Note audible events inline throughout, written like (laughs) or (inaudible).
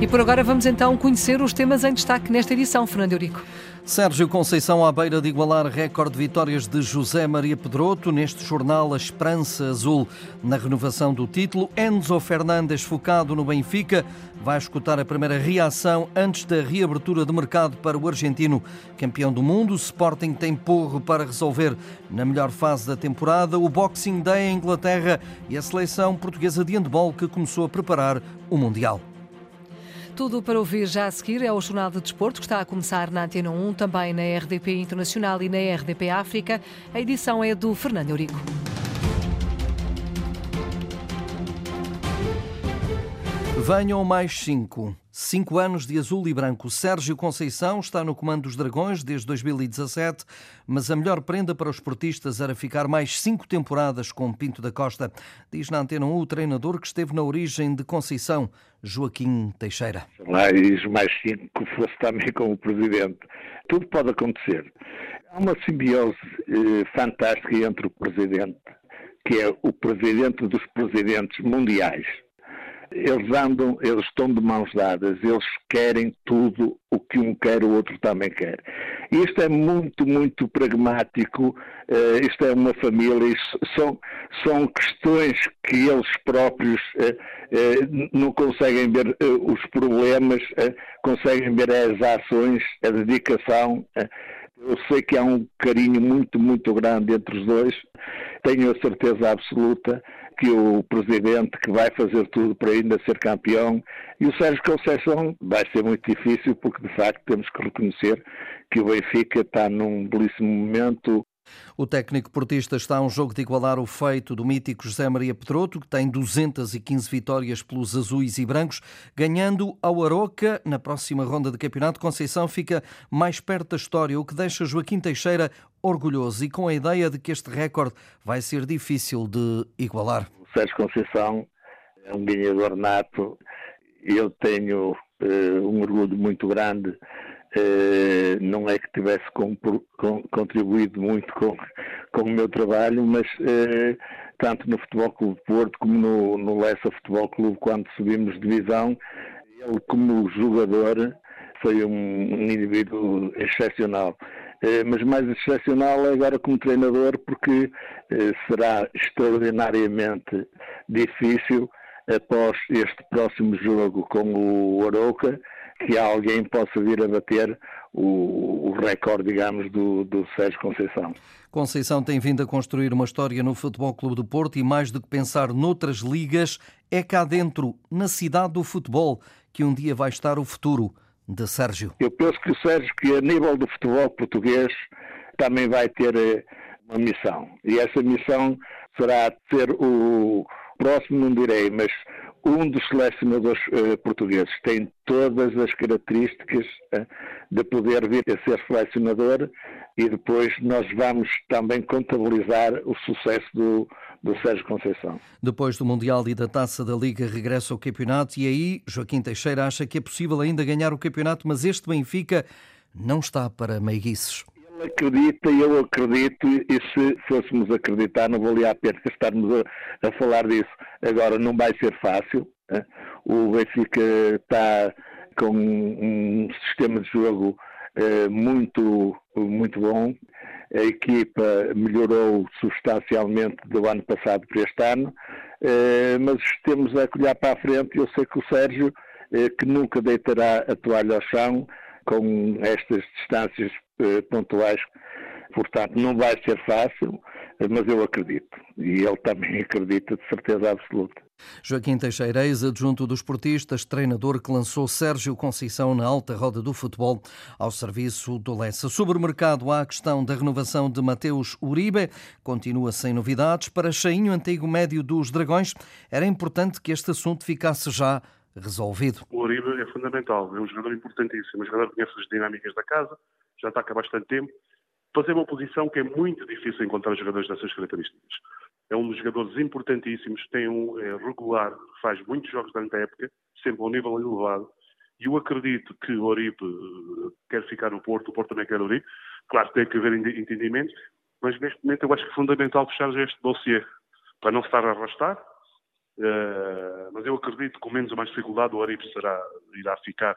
E por agora vamos então conhecer os temas em destaque nesta edição, Fernando Eurico. Sérgio Conceição à beira de igualar recorde de vitórias de José Maria Pedroto. Neste jornal, a Esperança Azul na renovação do título. Enzo Fernandes focado no Benfica. Vai escutar a primeira reação antes da reabertura de mercado para o argentino campeão do mundo. O Sporting tem porro para resolver na melhor fase da temporada. O Boxing Day em Inglaterra e a seleção portuguesa de handball que começou a preparar o Mundial. Tudo para ouvir já a seguir é o Jornal de Desporto, que está a começar na Antena 1, também na RDP Internacional e na RDP África. A edição é do Fernando Eurico. Venham mais cinco. Cinco anos de azul e branco. Sérgio Conceição está no comando dos Dragões desde 2017, mas a melhor prenda para os esportistas era ficar mais cinco temporadas com Pinto da Costa, diz na Antena 1 o treinador que esteve na origem de Conceição, Joaquim Teixeira. Mais, mais cinco (laughs) fosse também o Presidente. Tudo pode acontecer. Há uma simbiose eh, fantástica entre o Presidente, que é o Presidente dos Presidentes Mundiais, eles andam, eles estão de mãos dadas, eles querem tudo o que um quer, o outro também quer. Isto é muito, muito pragmático, uh, isto é uma família, são, são questões que eles próprios uh, uh, não conseguem ver os problemas, conseguem ver as ações, a dedicação. Eu sei que há um carinho muito, muito grande entre os dois, tenho a certeza absoluta que o presidente que vai fazer tudo para ainda ser campeão e o Sérgio Conceição vai ser muito difícil porque de facto temos que reconhecer que o Benfica está num belíssimo momento. O técnico portista está a um jogo de igualar o feito do mítico José Maria Pedroto, que tem 215 vitórias pelos azuis e brancos, ganhando ao Aroca na próxima ronda de campeonato. Conceição fica mais perto da história, o que deixa Joaquim Teixeira orgulhoso e com a ideia de que este recorde vai ser difícil de igualar. O Sérgio Conceição é um ganhador nato. Eu tenho uh, um orgulho muito grande. Uh, não é que tivesse com, com, contribuído muito com, com o meu trabalho, mas uh, tanto no Futebol Clube Porto como no, no Lessa Futebol Clube, quando subimos divisão, ele como jogador foi um, um indivíduo excepcional. Eh, mas mais excepcional é agora como treinador, porque eh, será extraordinariamente difícil após este próximo jogo com o Arouca, que alguém possa vir a bater o, o recorde, digamos, do, do Sérgio Conceição. Conceição tem vindo a construir uma história no Futebol Clube do Porto e mais do que pensar noutras ligas, é cá dentro, na cidade do futebol, que um dia vai estar o futuro de Sérgio? Eu penso que o Sérgio, que a nível do futebol português, também vai ter eh, uma missão. E essa missão será ser o próximo, não direi, mas um dos selecionadores uh, portugueses. Tem todas as características uh, de poder vir a ser selecionador e depois nós vamos também contabilizar o sucesso do, do Sérgio Conceição. Depois do Mundial e da Taça da Liga regressa ao campeonato e aí Joaquim Teixeira acha que é possível ainda ganhar o campeonato, mas este Benfica não está para meiguiços. Ele acredita e eu acredito, e se fôssemos acreditar, não valia a pena estarmos a, a falar disso. Agora, não vai ser fácil. Né? O Benfica está com um sistema de jogo eh, muito, muito bom a equipa melhorou substancialmente do ano passado para este ano, eh, mas temos a olhar para a frente. Eu sei que o Sérgio, eh, que nunca deitará a toalha ao chão com estas distâncias eh, pontuais, portanto, não vai ser fácil, mas eu acredito. E ele também (laughs) acredita de certeza absoluta. Joaquim Teixeira, ex-adjunto dos esportistas, treinador que lançou Sérgio Conceição na alta roda do futebol ao serviço do Lessa. Sobre o mercado, há a questão da renovação de Mateus Uribe, continua sem novidades. Para Chainho, antigo médio dos Dragões, era importante que este assunto ficasse já resolvido. O Uribe é fundamental, é um jogador importantíssimo, um jogador que conhece as dinâmicas da casa, já está cá há bastante tempo. Fazer uma posição que é muito difícil encontrar jogadores dessas características é um dos jogadores importantíssimos, tem um é, regular, faz muitos jogos durante a época, sempre a um nível elevado. E eu acredito que o Oribe eh, quer ficar no Porto, o Porto também quer o Oribe. Claro tem que haver entendimentos, mas neste momento eu acho que é fundamental fechar este dossiê para não estar a arrastar. Uh, mas eu acredito que com menos ou mais dificuldade o Aribe será, irá ficar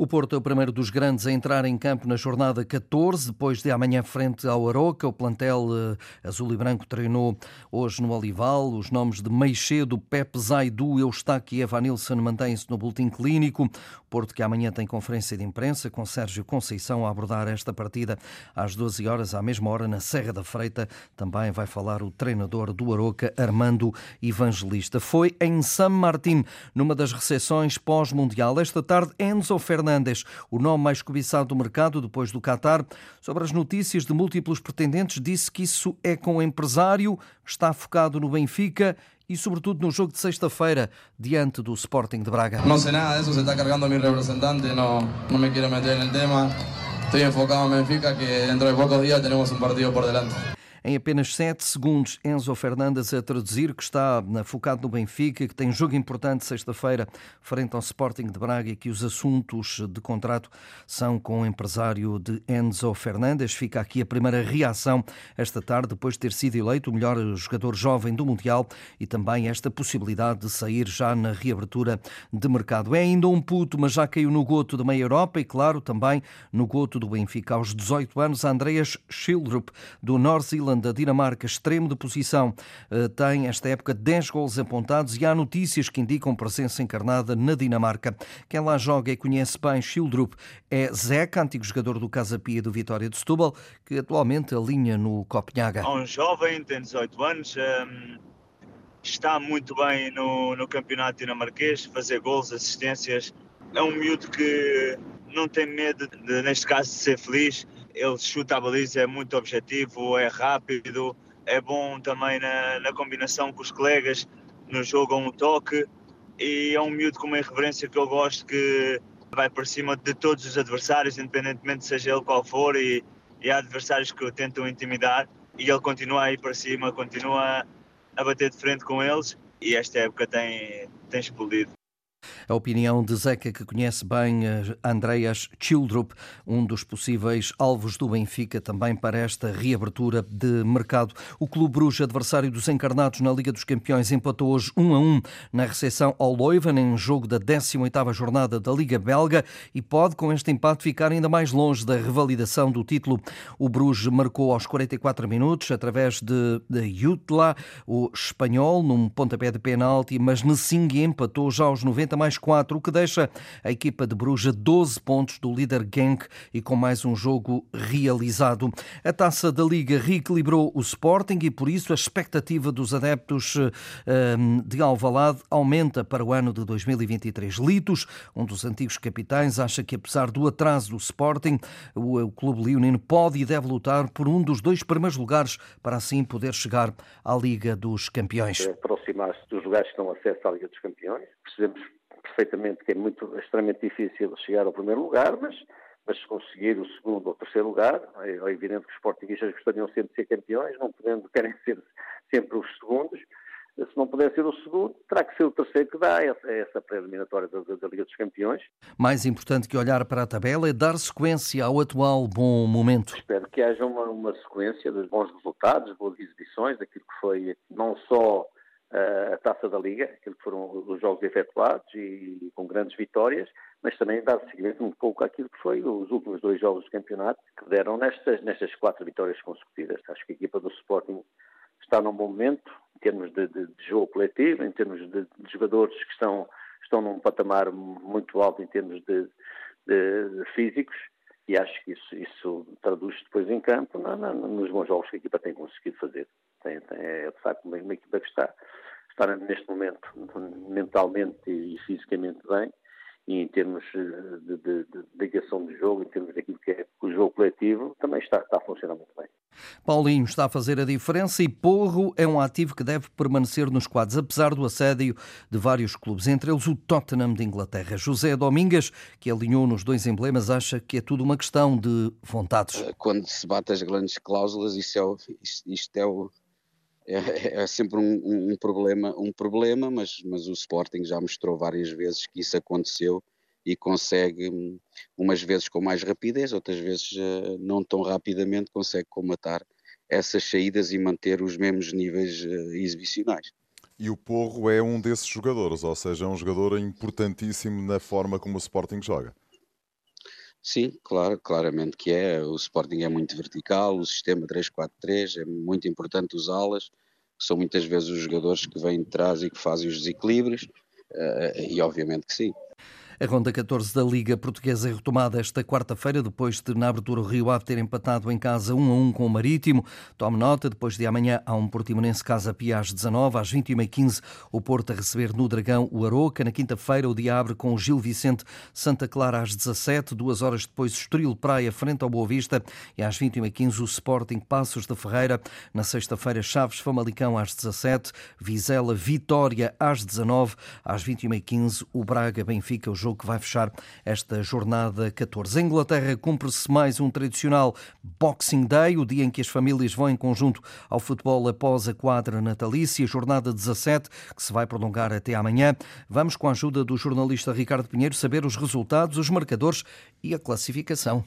o Porto é o primeiro dos grandes a entrar em campo na jornada 14, depois de amanhã frente ao Aroca. O plantel eh, azul e branco treinou hoje no Olival. Os nomes de Meixedo, Pepe Zaidu, Eustáquio e Evanilson mantêm-se no boletim clínico. O Porto que amanhã tem conferência de imprensa com Sérgio Conceição a abordar esta partida às 12 horas, à mesma hora na Serra da Freita. Também vai falar o treinador do Aroca, Armando Evangelista. Foi em San Martín, numa das recepções pós-mundial. Esta tarde, Enzo Enzo Fernandes, o nome mais cobiçado do mercado depois do Qatar. Sobre as notícias de múltiplos pretendentes, disse que isso é com o empresário, está focado no Benfica e, sobretudo, no jogo de sexta-feira, diante do Sporting de Braga. Não sei nada disso, se está carregando meu representante, não, não me quero meter no tema. Estou enfocado no Benfica, que dentro de poucos dias temos um partido por delante. Em apenas 7 segundos, Enzo Fernandes a traduzir que está focado no Benfica, que tem jogo importante sexta-feira frente ao Sporting de Braga e que os assuntos de contrato são com o empresário de Enzo Fernandes. Fica aqui a primeira reação esta tarde, depois de ter sido eleito o melhor jogador jovem do Mundial e também esta possibilidade de sair já na reabertura de mercado. É ainda um puto, mas já caiu no goto da meia Europa e, claro, também no goto do Benfica. Aos 18 anos, Andreas Schildrup, do North da Dinamarca, extremo de posição, eh, tem esta época 10 gols apontados e há notícias que indicam presença encarnada na Dinamarca. Quem lá joga e conhece bem Schildrup é Zeca, antigo jogador do Casa Pia do Vitória de Setúbal, que atualmente alinha no Copenhaga. É um jovem, tem 18 anos, ehm, está muito bem no, no campeonato dinamarquês, fazer gols, assistências. É um miúdo que não tem medo, de, neste caso, de ser feliz ele chuta a baliza, é muito objetivo, é rápido, é bom também na, na combinação com os colegas, no jogo a um toque e é um miúdo com uma irreverência que eu gosto que vai por cima de todos os adversários, independentemente seja ele qual for, e, e há adversários que o tentam intimidar e ele continua a ir para cima, continua a bater de frente com eles e esta época tem, tem explodido. A opinião de Zeca, que conhece bem eh, Andreas Childrup, um dos possíveis alvos do Benfica também para esta reabertura de mercado. O Clube Bruges, adversário dos encarnados na Liga dos Campeões, empatou hoje 1 a 1 na recepção ao Leuven, em jogo da 18ª jornada da Liga Belga e pode, com este empate, ficar ainda mais longe da revalidação do título. O Bruges marcou aos 44 minutos, através de, de Jutla, o espanhol, num pontapé de penalti, mas Nessing empatou já aos 90 mais 4, o que deixa a equipa de Bruja 12 pontos do líder Genk e com mais um jogo realizado. A taça da Liga reequilibrou o Sporting e por isso a expectativa dos adeptos ehm, de Alvalade aumenta para o ano de 2023. Litos, um dos antigos capitães, acha que apesar do atraso do Sporting, o clube leonino pode e deve lutar por um dos dois primeiros lugares para assim poder chegar à Liga dos Campeões. Aproximar-se dos lugares que estão acesso à Liga dos Campeões. Percebemos perfeitamente que é muito extremamente difícil chegar ao primeiro lugar, mas, mas conseguir o segundo ou terceiro lugar, é, é evidente que os sportinguistas gostariam sempre de ser campeões, não podendo, (laughs) querem ser sempre os segundos. Se não puder ser o segundo, terá que ser o terceiro que dá essa, essa pré-eliminatória da, da, Liga dos Campeões. Mais importante que olhar para a tabela é dar sequência ao atual bom momento. Espero que haja uma, uma sequência dos bons resultados, boas exibições, daquilo que foi não só a taça da Liga, aquilo que foram os jogos efetuados e com grandes vitórias, mas também dar seguimento um pouco àquilo que foi os últimos dois jogos do campeonato, que deram nestas, nestas quatro vitórias consecutivas. Acho que a equipa do Sporting está num bom momento, em termos de, de, de jogo coletivo, em termos de, de, jogadores que estão, estão num patamar muito alto em termos de, físicos, e acho que isso, isso traduz depois em campo nos bons jogos que a equipa tem conseguido fazer. Tem, tem, é de facto uma, uma equipa que está, está neste momento mentalmente e fisicamente bem e em termos de, de, de, ligação de jogo, em termos daquilo que é o jogo coletivo, também está, está a funcionar muito bem. Paulinho está a fazer a diferença e Porro é um ativo que deve permanecer nos quadros, apesar do assédio de vários clubes, entre eles o Tottenham de Inglaterra. José Domingas, que alinhou nos dois emblemas, acha que é tudo uma questão de vontades. Quando se bate as grandes cláusulas, isso é, isto é o, é, é, sempre um, um, problema, um problema mas, mas o Sporting já mostrou várias vezes que isso aconteceu e consegue, hum, umas vezes com mais rapidez, outras vezes uh, não tão rapidamente, consegue comatar essas saídas e manter os mesmos níveis uh, exibicionais. e o Porro é um desses jogadores, ou seja, é um jogador importantíssimo na forma como o Sporting joga. Sim, claro, claramente que é. O Sporting é muito vertical, o sistema 3-4-3 é muito importante usá-las, são muitas vezes os jogadores que vêm de trás e que fazem os desequilíbrios, eh, e obviamente que sim. A ronda 14 da Liga Portuguesa é retomada esta quarta-feira, depois de, na abertura, o Rio Ave ter empatado em casa 1 a 1 com o Marítimo. Tome nota, depois de amanhã há um Portimonense Casa Pia às 19 às 21h15, o Porto a receber no Dragão o Aroca. Na quinta-feira, o dia abre com o Gil Vicente Santa Clara às 17 duas horas depois, Estoril Praia frente ao Boa Vista e às 21h15 o Sporting Passos da Ferreira. Na sexta-feira, Chaves Famalicão às 17 Vizela Vitória às 19 às 21h15 o Braga Benfica, o jogo jogo que vai fechar esta jornada 14. Em Inglaterra cumpre-se mais um tradicional Boxing Day, o dia em que as famílias vão em conjunto ao futebol após a quadra natalícia, jornada 17, que se vai prolongar até amanhã. Vamos, com a ajuda do jornalista Ricardo Pinheiro, saber os resultados, os marcadores e a classificação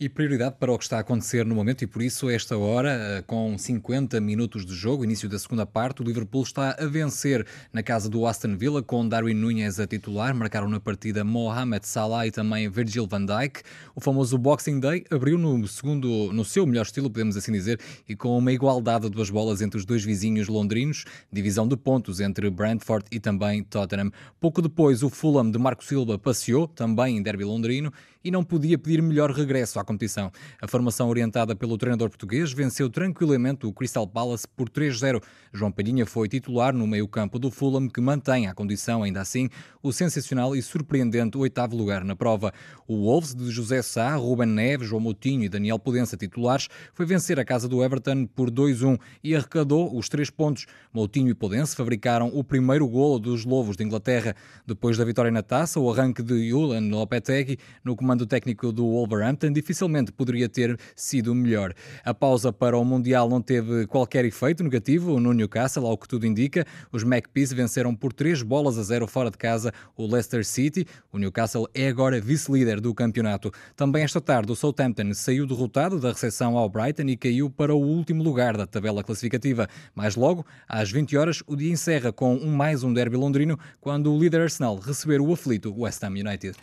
e prioridade para o que está a acontecer no momento e por isso esta hora, eh, com 50 minutos de jogo, início da segunda parte, o Liverpool está a vencer na casa do Aston Villa com Darwin Núñez a titular, marcaram na partida Mohamed Salah e também Virgil van Dijk. O famoso Boxing Day abriu no segundo, no seu melhor estilo, podemos assim dizer, e com uma igualdade de duas bolas entre os dois vizinhos londrinos, divisão de pontos entre Brentford e também Tottenham. Pouco depois, o Fulham de Marco Silva passeou, também em derby londrino, e não podia pedir melhor regresso à competição. A formação orientada pelo treinador português venceu tranquilamente o Crystal Palace por 3-0. João Palhinha foi titular no meio-campo do Fulham, que mantém a condição, ainda assim, o sensacional e surpreendente oitavo lugar na prova. O Wolves de José Sá, Ruben Neves, João Moutinho e Daniel Pudença titulares foi vencer a casa do Everton por 2-1 e arrecadou os três pontos. Moutinho e Pudense fabricaram o primeiro golo dos Lobos de Inglaterra. Depois da vitória na taça, o arranque de Julian Lopetegui no comando técnico do Wolverhampton dificilmente poderia ter sido melhor. A pausa para o Mundial não teve qualquer efeito negativo no Newcastle, ao que tudo indica. Os Magpies venceram por três bolas a zero fora de casa o Leicester City. O Newcastle é agora vice-líder do campeonato. Também esta tarde o Southampton saiu derrotado da recepção ao Brighton e caiu para o último lugar da tabela classificativa. Mais logo, às 20 horas, o dia encerra com um mais um derby londrino, quando o líder Arsenal receber o aflito West Ham United.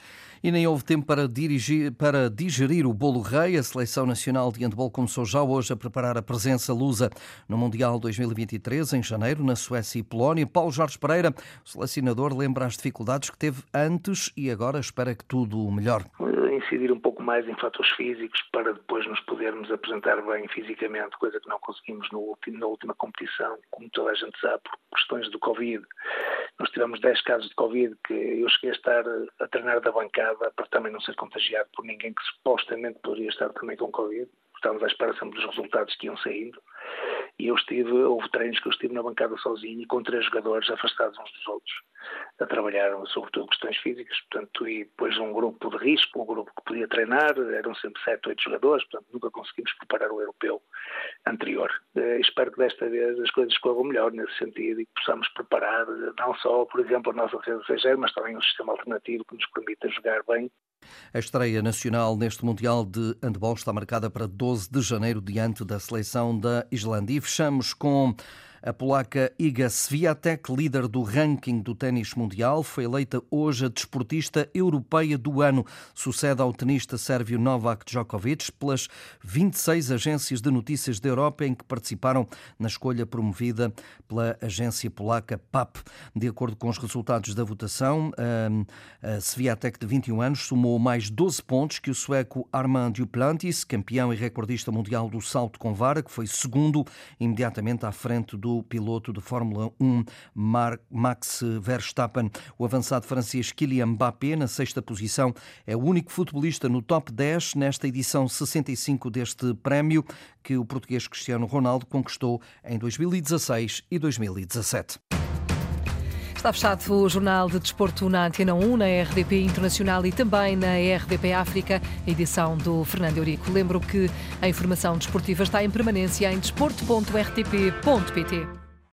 E nem houve tempo para, dirigir, para digerir o bolo rei. A Seleção Nacional de Handball começou já hoje a preparar a presença lusa no Mundial 2023, em janeiro, na Suécia e Polónia. Paulo Jorge Pereira, o selecionador, lembra as dificuldades que teve antes e agora espera que tudo melhore incidir um pouco mais em fatores físicos para depois nos podermos apresentar bem fisicamente, coisa que não conseguimos no último, na última competição, como toda a gente sabe, por questões do Covid. Nós tivemos 10 casos de Covid que eu cheguei a estar a treinar da bancada para também não ser contagiado por ninguém que supostamente poderia estar também com Covid. Estávamos à espera sempre dos resultados que iam saindo. E eu estive, houve treinos que eu estive na bancada sozinho e com três jogadores afastados uns dos outros, a trabalhar sobretudo questões físicas, portanto, e depois um grupo de risco, um grupo que podia treinar, eram sempre sete, oito jogadores, portanto, nunca conseguimos preparar o europeu anterior. Eh, espero que desta vez as coisas corram melhor nesse sentido e que possamos preparar não só, por exemplo, a nossa defesa estrangeira, mas também um sistema alternativo que nos permita jogar bem a estreia nacional neste Mundial de Handball está marcada para 12 de janeiro diante da seleção da Islândia. E fechamos com a polaca Iga Swiatek, líder do ranking do ténis mundial, foi eleita hoje a desportista europeia do ano. Sucede ao tenista sérvio Novak Djokovic pelas 26 agências de notícias da Europa em que participaram na escolha promovida pela agência polaca PAP. De acordo com os resultados da votação, a Swiatek, de 21 anos, somou mais 12 pontos que o sueco Armand Duplantis, campeão e recordista mundial do salto com vara, que foi segundo imediatamente à frente piloto de Fórmula 1 Max Verstappen. O avançado francês Kylian Mbappé, na sexta posição, é o único futebolista no top 10 nesta edição 65 deste prémio que o português Cristiano Ronaldo conquistou em 2016 e 2017. Está fechado o Jornal de Desporto na Antena 1, na RDP Internacional e também na RDP África, edição do Fernando Eurico. Lembro que a informação desportiva está em permanência em desporto.rtp.pt.